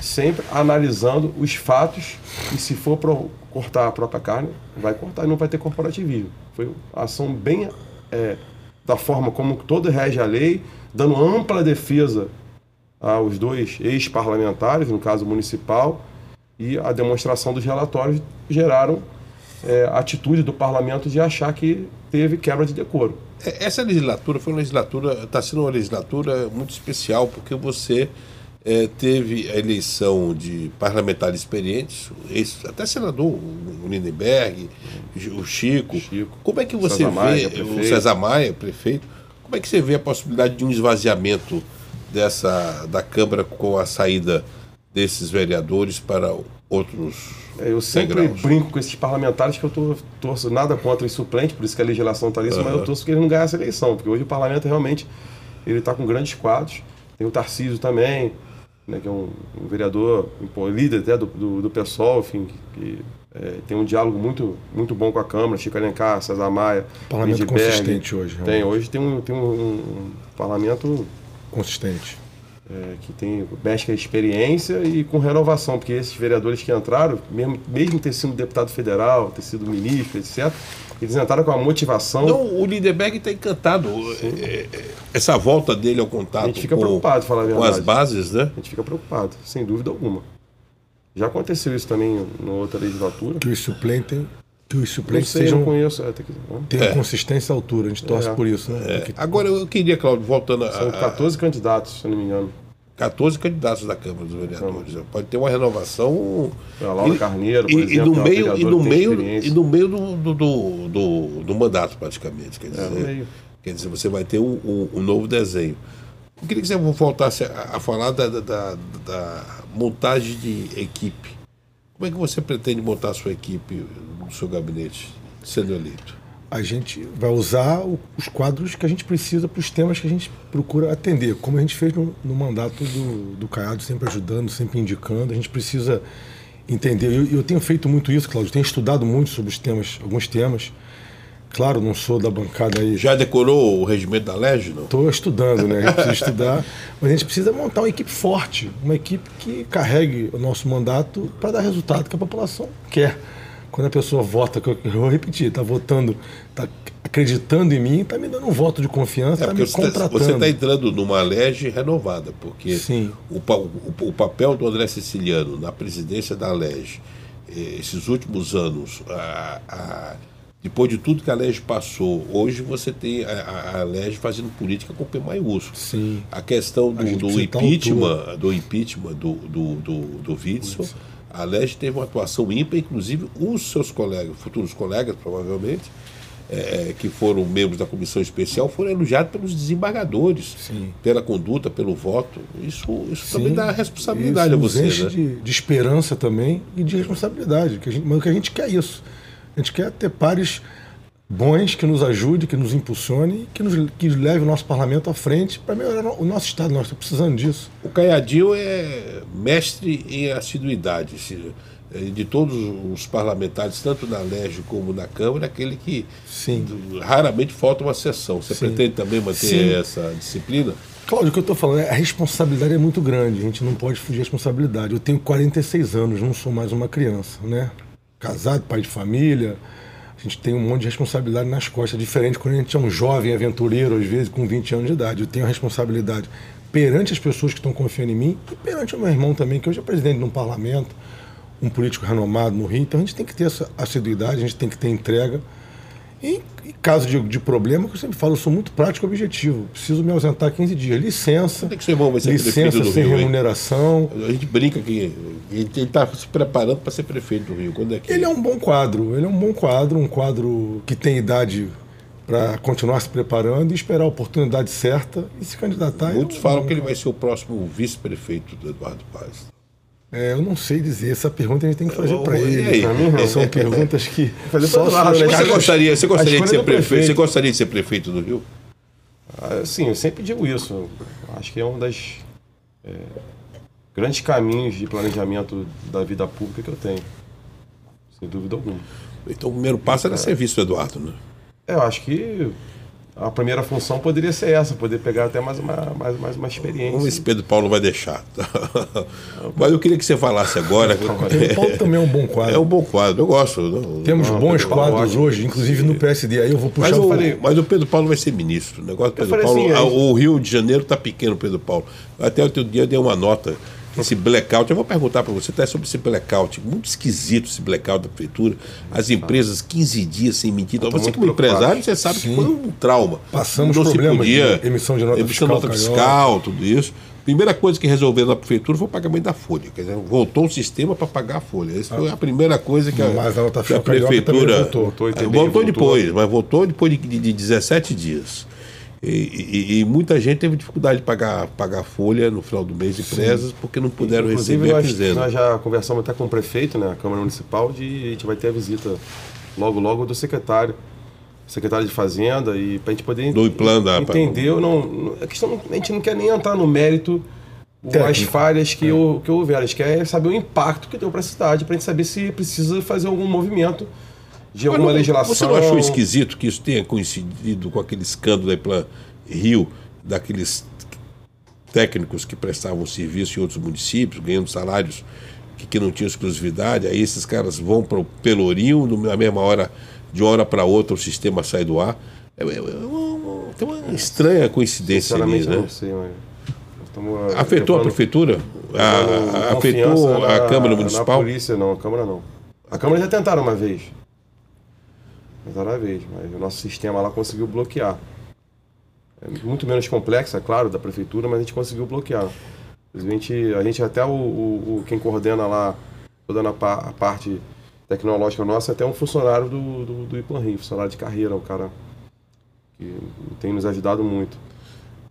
sempre analisando os fatos e se for pro, cortar a própria carne, vai cortar e não vai ter corporativismo. Foi uma ação bem é, da forma como todo rege a lei, dando ampla defesa aos dois ex-parlamentares, no caso municipal, e a demonstração dos relatórios geraram é, a atitude do parlamento de achar que teve quebra de decoro. É, essa legislatura foi uma legislatura, está sendo uma legislatura muito especial, porque você é, teve a eleição de parlamentares experientes, até senador, o Lindenberg, o Chico. Chico. Como é que você César vê, Maia, o César Maia, prefeito, como é que você vê a possibilidade de um esvaziamento dessa da Câmara com a saída desses vereadores para outros é, eu sempre degraus. brinco com esses parlamentares que eu tô, torço nada contra os suplentes, por isso que a legislação está nisso, uhum. mas eu torço que eles não ganhem essa eleição, porque hoje o parlamento realmente ele está com grandes quadros. Tem o Tarcísio também, né, que é um, um vereador, um líder até do, do, do PSOL, enfim, que, que é, tem um diálogo muito, muito bom com a Câmara, Chico Alencar, César Maia, Parlamento Lindbergh, consistente hoje. Tem, hoje tem um, tem um, um parlamento... Consistente. É, que tem mexe com a experiência e com renovação, porque esses vereadores que entraram, mesmo, mesmo ter sido deputado federal, ter sido ministro, etc., eles entraram com a motivação. Não, o Lindeberg está encantado. É, é, essa volta dele ao contato a gente fica com, preocupado, falar a verdade. com as bases, né? A gente fica preocupado, sem dúvida alguma. Já aconteceu isso também na outra legislatura. Que os suplentes que os suplentes sei, sejam. Conheço, é, tem, tenham é. consistência à altura. A gente torce é. por isso, né? É. Agora eu queria, Claudio, voltando a. São 14 candidatos, se não me engano. 14 candidatos da Câmara dos Vereadores. Pode ter uma renovação. A Laura Carneiro, por e, exemplo, e no meio, e no meio, e no meio do, do, do, do, do mandato, praticamente. Quer é, dizer, quer dizer, você vai ter um, um, um, novo desenho. Eu queria que você voltasse a, a falar da, da, da, montagem de equipe. Como é que você pretende montar a sua equipe no seu gabinete, sendo eleito? a gente vai usar os quadros que a gente precisa para os temas que a gente procura atender, como a gente fez no, no mandato do, do Caiado, sempre ajudando, sempre indicando. A gente precisa entender. Eu, eu tenho feito muito isso, Cláudio, tenho estudado muito sobre os temas, alguns temas. Claro, não sou da bancada aí. Já decorou o regimento da LEG, não? Estou estudando, né? A gente precisa estudar. Mas a gente precisa montar uma equipe forte, uma equipe que carregue o nosso mandato para dar resultado que a população quer quando a pessoa vota, que eu, vou repetir, está votando, está acreditando em mim, está me dando um voto de confiança, está é, me tá- contratando. Você está entrando numa lege renovada, porque Sim. O, o, o, papel do André Siciliano na presidência da lege, eh, esses últimos anos, a, a, depois de tudo que a lege passou, hoje você tem a, a lege fazendo política com P maiúsculo. Sim. A questão do, do impeachment, do impeachment do, do, do, do Witzel, a Leste teve uma atuação ímpar, inclusive os seus colegas, futuros colegas, provavelmente, é, que foram membros da comissão especial, foram elogiados pelos desembargadores, Sim. pela conduta, pelo voto. Isso, isso também dá responsabilidade isso a você. Né? De, de, esperança também e de responsabilidade. Que a gente, mas o que a gente quer é isso. A gente quer ter pares bons que nos ajude, que nos impulsione, que nos que leve o nosso parlamento à frente para melhorar o nosso estado. Nós estamos precisando disso. O Caiadinho é mestre em assiduidade. É, de todos os parlamentares, tanto na LERJ como na Câmara, aquele que Sim. raramente falta uma sessão. Você Sim. pretende também manter Sim. essa disciplina? Cláudio, o que eu estou falando é a responsabilidade é muito grande, a gente não pode fugir da responsabilidade. Eu tenho 46 anos, não sou mais uma criança, né? Casado, pai de família, a gente tem um monte de responsabilidade nas costas, diferente quando a gente é um jovem aventureiro, às vezes com 20 anos de idade. Eu tenho a responsabilidade perante as pessoas que estão confiando em mim e perante o meu irmão também, que hoje é presidente de um parlamento, um político renomado no Rio. Então a gente tem que ter essa assiduidade, a gente tem que ter entrega. Em, caso de, de problema, que eu sempre falo, eu sou muito prático e objetivo. Preciso me ausentar 15 dias. Licença. Tem que ser bom, vai ser licença do sem Rio, hein? remuneração. A gente brinca que ele está se preparando para ser prefeito do Rio. Quando é que Ele é um bom quadro, ele é um bom quadro, um quadro que tem idade para continuar se preparando e esperar a oportunidade certa e se candidatar. Muitos Eu- falam que ele vai ser o próximo vice-prefeito do Eduardo Paz. É, eu não sei dizer, essa pergunta a gente tem que fazer para ele. Pra mim, não. São perguntas que Fazer só Eduardo? Você caras- gostaria, você gostaria de ser do prefeito? Você gostaria de ser prefeito do Rio? Ah, Sim, eu sempre digo isso. Acho que é um das é, grandes caminhos de planejamento da vida pública que eu tenho. Sem dúvida alguma. Então o primeiro passo era ser vice do Eduardo, né? É, eu acho que a primeira função poderia ser essa, poder pegar até mais uma, mais, mais uma experiência. Vamos ver se Pedro Paulo vai deixar. Mas eu queria que você falasse agora. O Paulo também é um bom quadro. É um bom quadro, eu gosto. não- Temos Não, bons Pedro quadros ótimo. hoje, inclusive no PSD. Aí eu vou puxar Mas o o, mas o Pedro Paulo vai ser ministro. O negócio do Pedro falei Paulo. assim, é- o Rio de Janeiro está pequeno, Pedro Paulo. Até outro dia eu dei uma nota. Esse blackout, eu vou perguntar para você até sobre esse blackout. Muito esquisito esse blackout da prefeitura. As empresas 15 dias sem mentir. Então, você, como empresário, você sabe que foi um trauma. Passamos Não se problemas podia- de emissão de nota emissão fiscal, de nota fiscal, tudo isso. Primeira coisa que resolveram na prefeitura foi o pagamento da folha. Quer dizer, voltou o sistema para pagar a folha. Essa foi a primeira coisa que a, Mas a nota que a prefeitura. voltou. Voltou voltou voltou. depois, mas voltou depois de, de, de 17 dias. E, e- e muita gente teve dificuldade de pagar, pagar folha no final do mês, empresas, porque não puderam Inclusive, receber a quinzena. nós já conversamos até com o prefeito, né, a Câmara Municipal, de a gente vai ter a visita logo, logo do secretário, secretário de Fazenda, e para a gente poder Do plano da- entender. Não, a, questão, a gente não quer nem entrar no mérito o- as Técnico. falhas que, hou- que houveram. A gente quer saber o impacto que deu para a cidade, para a gente saber se precisa fazer algum movimento de alguma não- legislação. Você não achou esquisito que isso tenha coincidido com aquele escândalo da Plan Rio, daqueles técnicos que prestavam serviço em outros municípios, ganhando salários que, que não tinham exclusividade, aí esses caras vão para o Pelourinho, na mesma hora, de uma hora para outra, o sistema sai do ar. É, é- é uma, tem uma estranha coincidência ali, né? não sei, mas. estamos, Afetou a prefeitura? A- a- afetou a Câmara Municipal? Na polícia, não, a Câmara não. A Câmara já tentaram uma vez. Uma vez, mas o nosso sistema lá conseguiu bloquear. É muito menos complexo, é claro, da prefeitura, mas a gente conseguiu bloquear. A gente, a gente até o, o- o- quem coordena lá toda a, pa- a parte tecnológica nossa, é até um funcionário do, do, do Iplan Rio, funcionário de carreira, um cara que tem nos ajudado muito.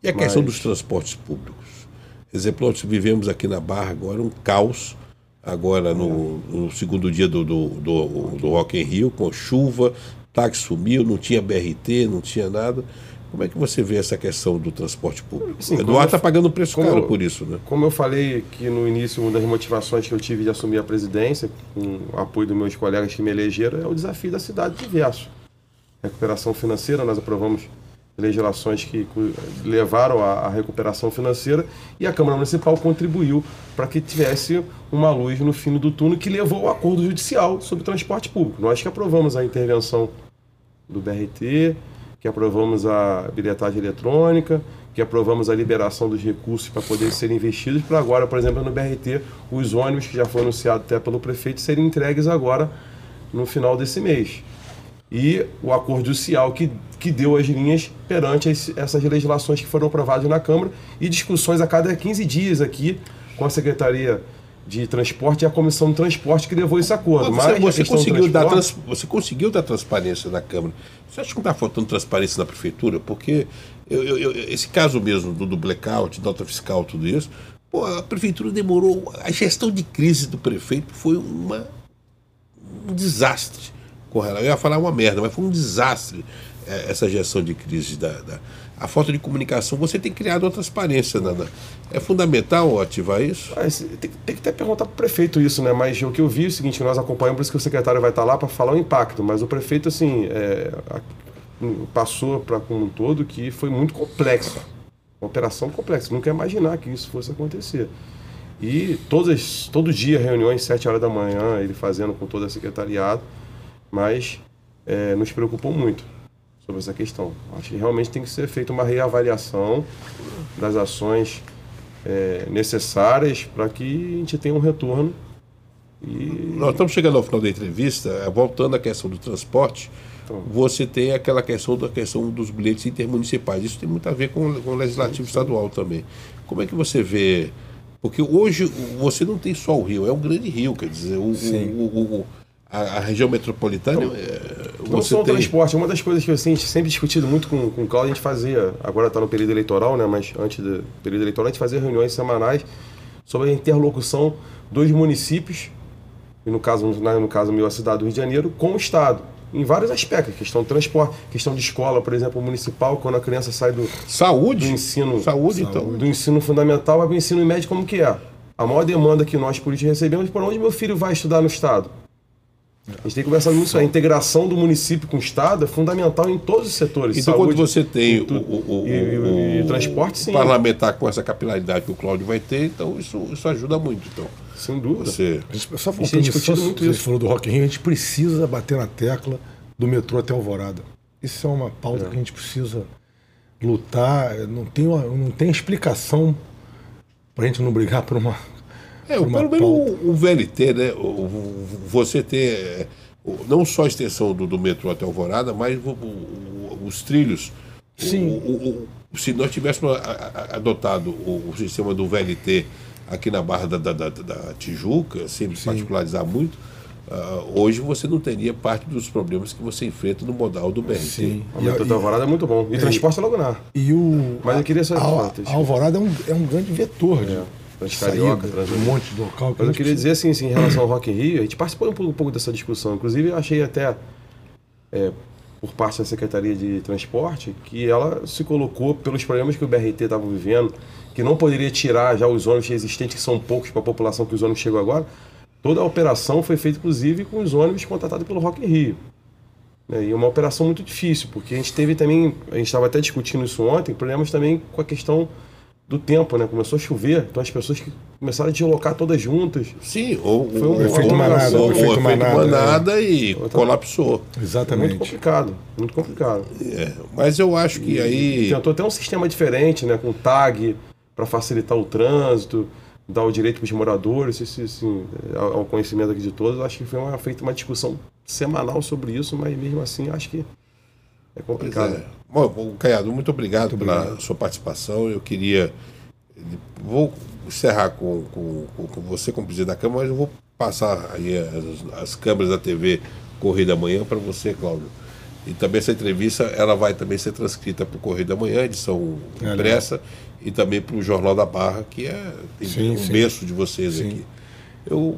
E a questão Mas- dos transportes públicos? Exemplo, nós vivemos aqui na Barra agora um caos, agora no, no segundo dia do, do, do, do Rock in Rio, com chuva, táxi sumiu, não tinha BRT, não tinha nada. Como é que você vê essa questão do transporte público? Sim, Eduardo está pagando um preço caro eu- por isso, né? Como eu falei que no início, uma das motivações que eu tive de assumir a presidência, com o apoio dos meus colegas que me elegeram, é o desafio da cidade diverso. Recuperação financeira, nós aprovamos legislações que levaram à à recuperação financeira e a Câmara Municipal contribuiu para que tivesse uma luz no fim do túnel que levou ao acordo judicial sobre transporte público. Nós que aprovamos a intervenção do BRT, que aprovamos a bilhetagem eletrônica, que aprovamos a liberação dos recursos para poder serem investidos, para agora, por exemplo, no BRT, os ônibus que já foi anunciado até pelo prefeito serem entregues agora no final desse mês. E o acordo judicial que, que deu as linhas perante essas legislações que foram aprovadas na Câmara e discussões a cada 15 dias aqui com a Secretaria de Transporte e a Comissão de Transporte que levou esse acordo. Mas você, você conseguiu dar trans- você conseguiu dar transparência na Câmara. Você acha que não está faltando transparência na Prefeitura? Porque eu- eu- eu- esse caso mesmo do, do blackout, nota fiscal, tudo isso, pô, a Prefeitura demorou. A gestão de crise do prefeito foi uma, um desastre. Eu ia falar uma merda, mas foi um desastre essa gestão de crise. Da, da- a falta de comunicação. Você tem criado uma transparência. Na, na- é fundamental ativar isso? Ah, tem, tem que até perguntar para o prefeito isso, né? Mas o que eu vi é o seguinte, nós acompanhamos, por isso que o secretário vai estar lá para falar o impacto. Mas o prefeito, assim, é, passou para como um todo que foi muito complexo. Uma operação complexa. Nunca imaginar que isso fosse acontecer. E todas, todo dia, reuniões, sete horas da manhã, ele fazendo com todo o secretariado, mas é, nos preocupou muito sobre essa questão. Acho que realmente tem que ser feita uma reavaliação das ações é, necessárias para que a gente tenha um retorno E Nós estamos chegando ao final da entrevista, eh, voltando à questão do transporte, você tem aquela questão da questão dos bilhetes intermunicipais. Isso tem muito a ver com, com o legislativo estadual também. Como é que você vê? Porque hoje você não tem só o Rio, é um grande rio, quer dizer, o, o- o- o- a, a região metropolitana. eh, Não você só o tem. transporte, uma das coisas que assim, a gente sempre discutido muito com, com o Cláudio, a gente fazia, agora está no período eleitoral, né, mas antes do período eleitoral, a gente fazia reuniões semanais sobre a interlocução dos municípios, e no caso, no, caso meu, a cidade do Rio de Janeiro, com o Estado, em vários aspectos, questão do transporte, questão de escola, por exemplo, municipal, quando a criança sai do, Saúde? do ensino Saúde, então. do ensino fundamental vai para o ensino médio como que é. A maior demanda que nós políticos recebemos é por onde meu filho vai estudar no Estado. A gente tem que conversar nisso. A integração do município com o Estado é fundamental em todos os setores. Então, Saúde, quando você tem o, o- o- E- o- transporte, sim. parlamentar com essa capilaridade que o Cláudio vai ter, então isso, isso ajuda muito. Então, Sem dúvida. você. A gente, só voltando, só, muito você falou do Rock in Rio, a gente precisa bater na tecla do metrô até Alvorada. Isso é uma pauta que a gente precisa lutar. Não tem, uma- não tem explicação para a gente não brigar por uma. É, pelo menos o, o VLT, né? o- o- você ter o- não só a extensão do, do metrô até Alvorada, mas o- o- o- os trilhos. Sim. o- o- o- se nós tivéssemos adotado o, o sistema do VLT aqui na Barra da, da, da- da Tijuca, sem particularizar muito, ah, hoje você não teria parte dos problemas que você enfrenta no modal do BRT. Sim. O E, metrô a- da Alvorada é muito bom. E transporte é logo na. e o, Mas eu queria só- a, a Alvorada é um, é um grande vetor de, É, de Transcarioca, Trans- um monte de local. que Mas eu queria dizer assim, assim, em relação ao Rock in Rio, a gente participou um pouco, um pouco dessa discussão. Inclusive, eu achei até, é, por parte da Secretaria de Transporte, que ela se colocou pelos problemas que o BRT estava vivendo, que não poderia tirar já os ônibus existentes, que são poucos para a população que os ônibus chegam agora. Toda a operação foi feita, inclusive, com os ônibus contratados pelo Rock in Rio. né? E é uma operação muito difícil, porque a gente teve também, a gente estava até discutindo isso ontem, problemas também com a questão do tempo, né? Começou a chover, então as pessoas que começaram a deslocar todas juntas. Sim, ou Foi um efeito manada, ou- efeito manada, manada e Outra- colapsou. Muito Exatamente. complicado, muito complicado. É, mas eu acho que aí. Tentou até um sistema diferente, né? Com tag para facilitar o trânsito, dar o direito para os moradores, isso, assim, ao ao conhecimento aqui de todos. Acho que foi uma, feita uma discussão semanal sobre isso, mas mesmo assim acho que é complicado. É. Bom, Caiado, muito obrigado pela sua participação. Eu queria. Vou encerrar com, com, com- com você como presidente da Câmara, mas eu vou passar aí as, as câmeras da TV Correio da Manhã para você, Cláudio. E também essa entrevista ela vai também ser transcrita para o Correio da Manhã, edição É, impressa, e também para o Jornal da Barra, que é tem Sim, um sim. berço de vocês Sim. aqui. Eu,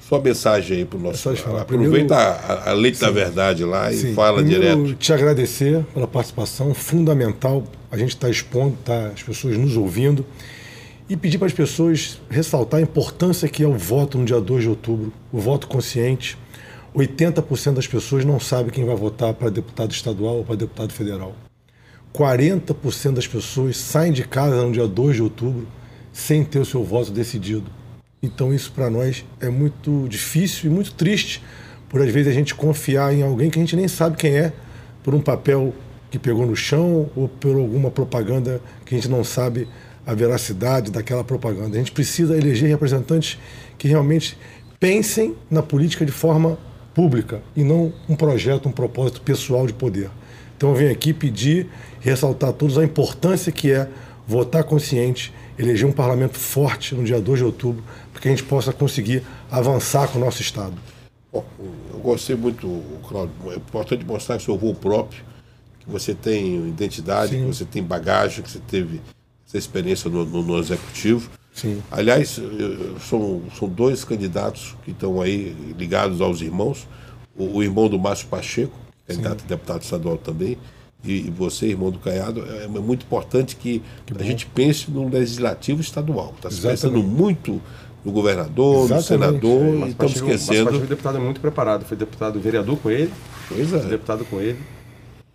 sua mensagem aí para o nosso. te falar. Aproveita Primeiro- a, a leite da verdade lá e Sim, fala primeiro, direto. te agradecer pela participação, fundamental. A gente está expondo, tá, as pessoas nos ouvindo. E pedir para as pessoas ressaltar a importância que é o voto no dia 2 de outubro, o voto consciente. 80% das pessoas não sabem quem vai votar para deputado estadual ou para deputado federal. 40% das pessoas saem de casa no dia 2 de outubro sem ter o seu voto decidido. Então isso para nós é muito difícil e muito triste, por às vezes a gente confiar em alguém que a gente nem sabe quem é, por um papel que pegou no chão ou por alguma propaganda que a gente não sabe a veracidade daquela propaganda. A gente precisa eleger representantes que realmente pensem na política de forma pública e não um projeto, um propósito pessoal de poder. Então eu venho aqui pedir, ressaltar a todos a importância que é votar consciente, eleger um parlamento forte no dia 2 de outubro, para que a gente possa conseguir avançar com o nosso Estado. Bom, eu gostei muito, Cláudio. É importante mostrar que seu voo próprio, que você tem identidade, Sim. que você tem bagagem, que você teve essa experiência no, no- no executivo. Sim. Aliás, são, são dois candidatos que estão aí ligados aos irmãos. O, o irmão do Márcio Pacheco, candidato a deputado estadual também, e, e você, irmão do Caiado. É, é muito importante que, a gente pense no legislativo estadual. Está se pensando muito no governador, no Exatamente. senador, e Mas estamos mas esquecendo. Pacheco, o deputado é muito preparado. Foi deputado vereador com ele, Pois é. deputado com ele.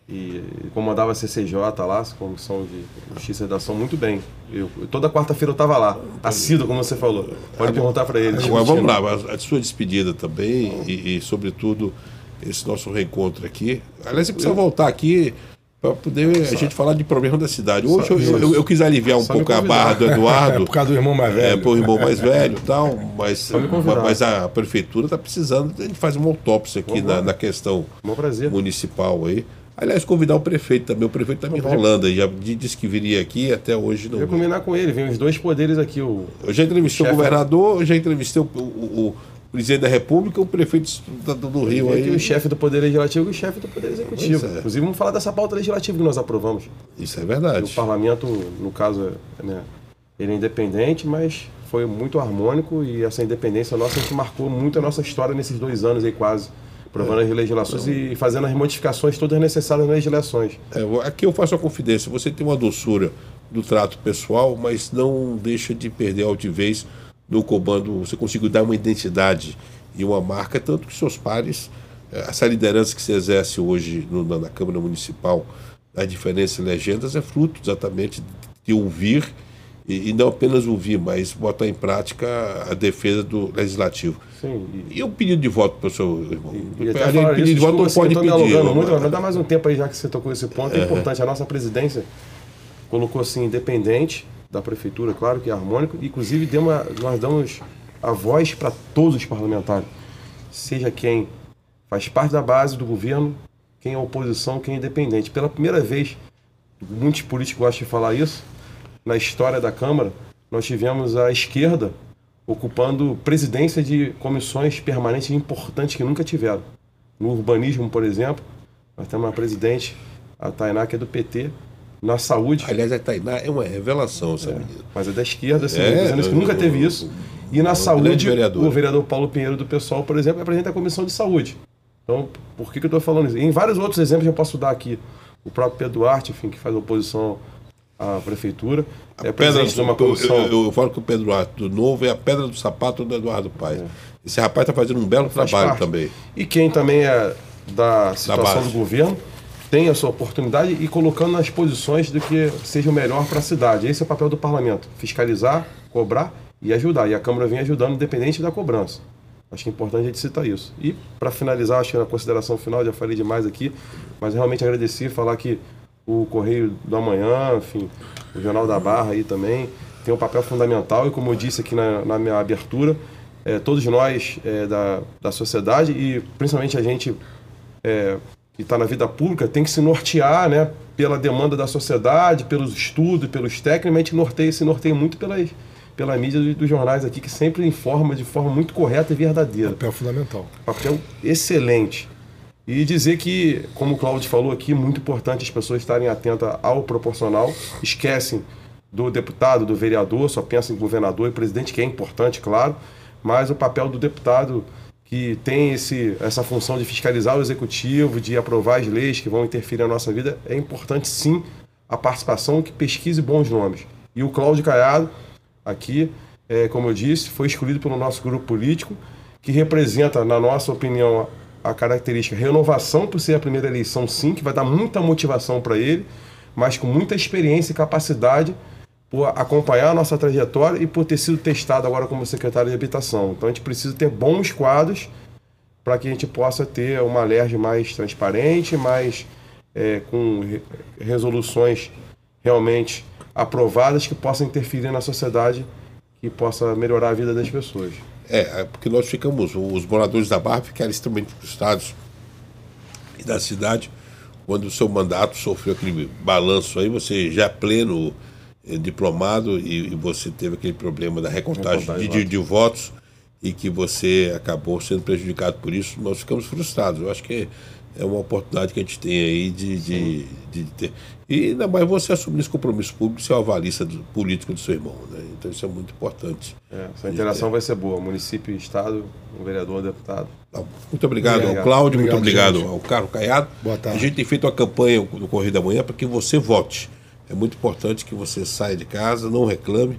E comandava a CCJ lá, Comissão de Justiça e Redação, muito bem. Eu, toda quarta-feira eu estava lá, assíduo, como você falou. Pode perguntar para ele. Agora vamos lá, a, a sua despedida também e, e, sobretudo, esse nosso reencontro aqui. Aliás, você precisa voltar aqui para poder a gente falar de problema da cidade. Hoje eu, eu, eu, quis aliviar um pouco a barra do Eduardo. É, por causa do irmão mais velho. É, por irmão mais velho e tal, mas, mas a prefeitura está precisando, a gente faz uma autópsia aqui na, na, questão municipal aí. Aliás, convidar o prefeito também. O prefeito está me enrolando aí. Já disse que viria aqui até hoje não. Eu ia combinar com ele, vem os dois poderes aqui. O... Eu já entrevistei o, o governador, eu já entrevistei o, o, presidente da República, o prefeito do Rio aí. o chefe do Poder Legislativo e o chefe do Poder Executivo. É. Inclusive, vamos falar dessa pauta legislativa que nós aprovamos. Isso é verdade. o parlamento, no caso, né, ele é independente, mas foi muito harmônico e essa independência nossa, a gente marcou muito a nossa história nesses dois anos aí quase. Aprovando é. as legislações então, e fazendo as modificações todas necessárias nas legislações. É, aqui eu faço a confidência. Você tem uma doçura do trato pessoal, mas não deixa de perder a altivez no comando, você conseguiu dar uma identidade e uma marca, tanto que seus pares, eh, essa liderança que se exerce hoje no, na Câmara Municipal, as diferentes legendas, é fruto exatamente de ouvir, e, e, não apenas ouvir, mas botar em prática a defesa do legislativo. Sim, e, e o pedido de voto para o seu irmão? E, e pedido isso, de voto não pode pedir. Muito, mas dá mais um tempo aí, já que você tocou esse ponto, é, é importante. A nossa presidência colocou assim, independente, da prefeitura, claro que é harmônico, inclusive deu uma, nós damos a voz para todos os parlamentares, seja quem faz parte da base do governo, quem é oposição, quem é independente. Pela primeira vez, muitos políticos gostam de falar isso, na história da Câmara, nós tivemos a esquerda ocupando presidência de comissões permanentes importantes que nunca tiveram. No urbanismo, por exemplo, nós temos uma presidente, a Tainá, que é do PT, na saúde. Aliás, a Tainá é uma revelação, essa é, menina. Mas é da esquerda, assim, é, que nunca teve isso. E na saúde, vereador. o vereador Paulo Pinheiro do PSOL, por exemplo, é presidente da Comissão de Saúde. Então, por que, que eu estou falando isso? E em vários outros exemplos eu posso dar aqui. O próprio Pedro Duarte, enfim, que faz oposição à prefeitura. A é presidente de uma comissão. Eu, eu, eu, falo que o Pedro Duarte do Novo é a pedra do sapato do Eduardo Paes. É. Esse rapaz está fazendo um belo trabalho parte. também. E quem também é da situação da do governo tem a sua oportunidade e colocando nas posições do que seja o melhor para a cidade. Esse é o papel do parlamento: fiscalizar, cobrar e ajudar. E a Câmara vem ajudando, independente da cobrança. Acho que é importante a gente citar isso. E, para finalizar, acho que na consideração final, já falei demais aqui, mas realmente agradecer, falar que o Correio do Amanhã, enfim, o Jornal da Barra aí também, tem um papel fundamental e, como eu disse aqui na, na minha abertura, é, todos nós é, da, da sociedade e principalmente a gente é, que está na vida pública tem que se nortear né, pela demanda da sociedade, pelos estudos, pelos técnicos, a gente norteia, se norteia muito pelas, pela mídia dos jornais aqui, que sempre informa de forma muito correta e verdadeira. Papel fundamental. Papel excelente. E dizer que, como o Cláudio falou aqui, muito importante as pessoas estarem atentas ao proporcional, esquecem do deputado, do vereador, só pensam em governador e presidente, que é importante, claro, mas o papel do deputado que tem esse, essa função de fiscalizar o executivo, de aprovar as leis que vão interferir na nossa vida, é importante sim a participação que pesquise bons nomes. E o Cláudio Caiado, aqui, é, como eu disse, foi escolhido pelo nosso grupo político, que representa, na nossa opinião, a característica renovação por ser a primeira eleição, sim, que vai dar muita motivação para ele, mas com muita experiência e capacidade por acompanhar a nossa trajetória e por ter sido testado agora como secretário de habitação. Então a gente precisa ter bons quadros para que a gente possa ter uma LERJ mais transparente, mais é, com re resoluções realmente aprovadas que possam interferir na sociedade, que possa melhorar a vida das pessoas. É, é porque nós ficamos, os moradores da Barra ficaram extremamente frustrados e da cidade quando o seu mandato sofreu aquele balanço aí, você já pleno eh, diplomado e, e, você teve aquele problema da recontagem de, de, de, votos e que você acabou sendo prejudicado por isso, nós ficamos frustrados. Eu acho que é uma oportunidade que a gente tem aí de, de, de, ter. E ainda mais você assumir esse compromisso público, ser o avalista do, político do seu irmão. Né? Então isso é muito importante. É, essa interação vai ser boa. Município, Estado, o vereador, o deputado. Tá muito obrigado, obrigado. ao Cláudio, muito obrigado gente. ao Carlos Caiado. Boa tarde. A gente tem feito uma campanha no Correio da Manhã para que você vote. É muito importante que você saia de casa, não reclame.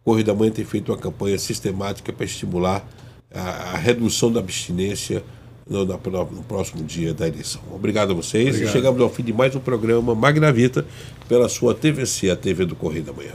O Correio da Manhã tem feito uma campanha sistemática para estimular a, a redução da abstinência no, na, no, próximo dia da eleição. Obrigado a vocês Obrigado. e chegamos ao fim de mais um programa Magna Vita pela sua TVC, a TV do Correio da Manhã.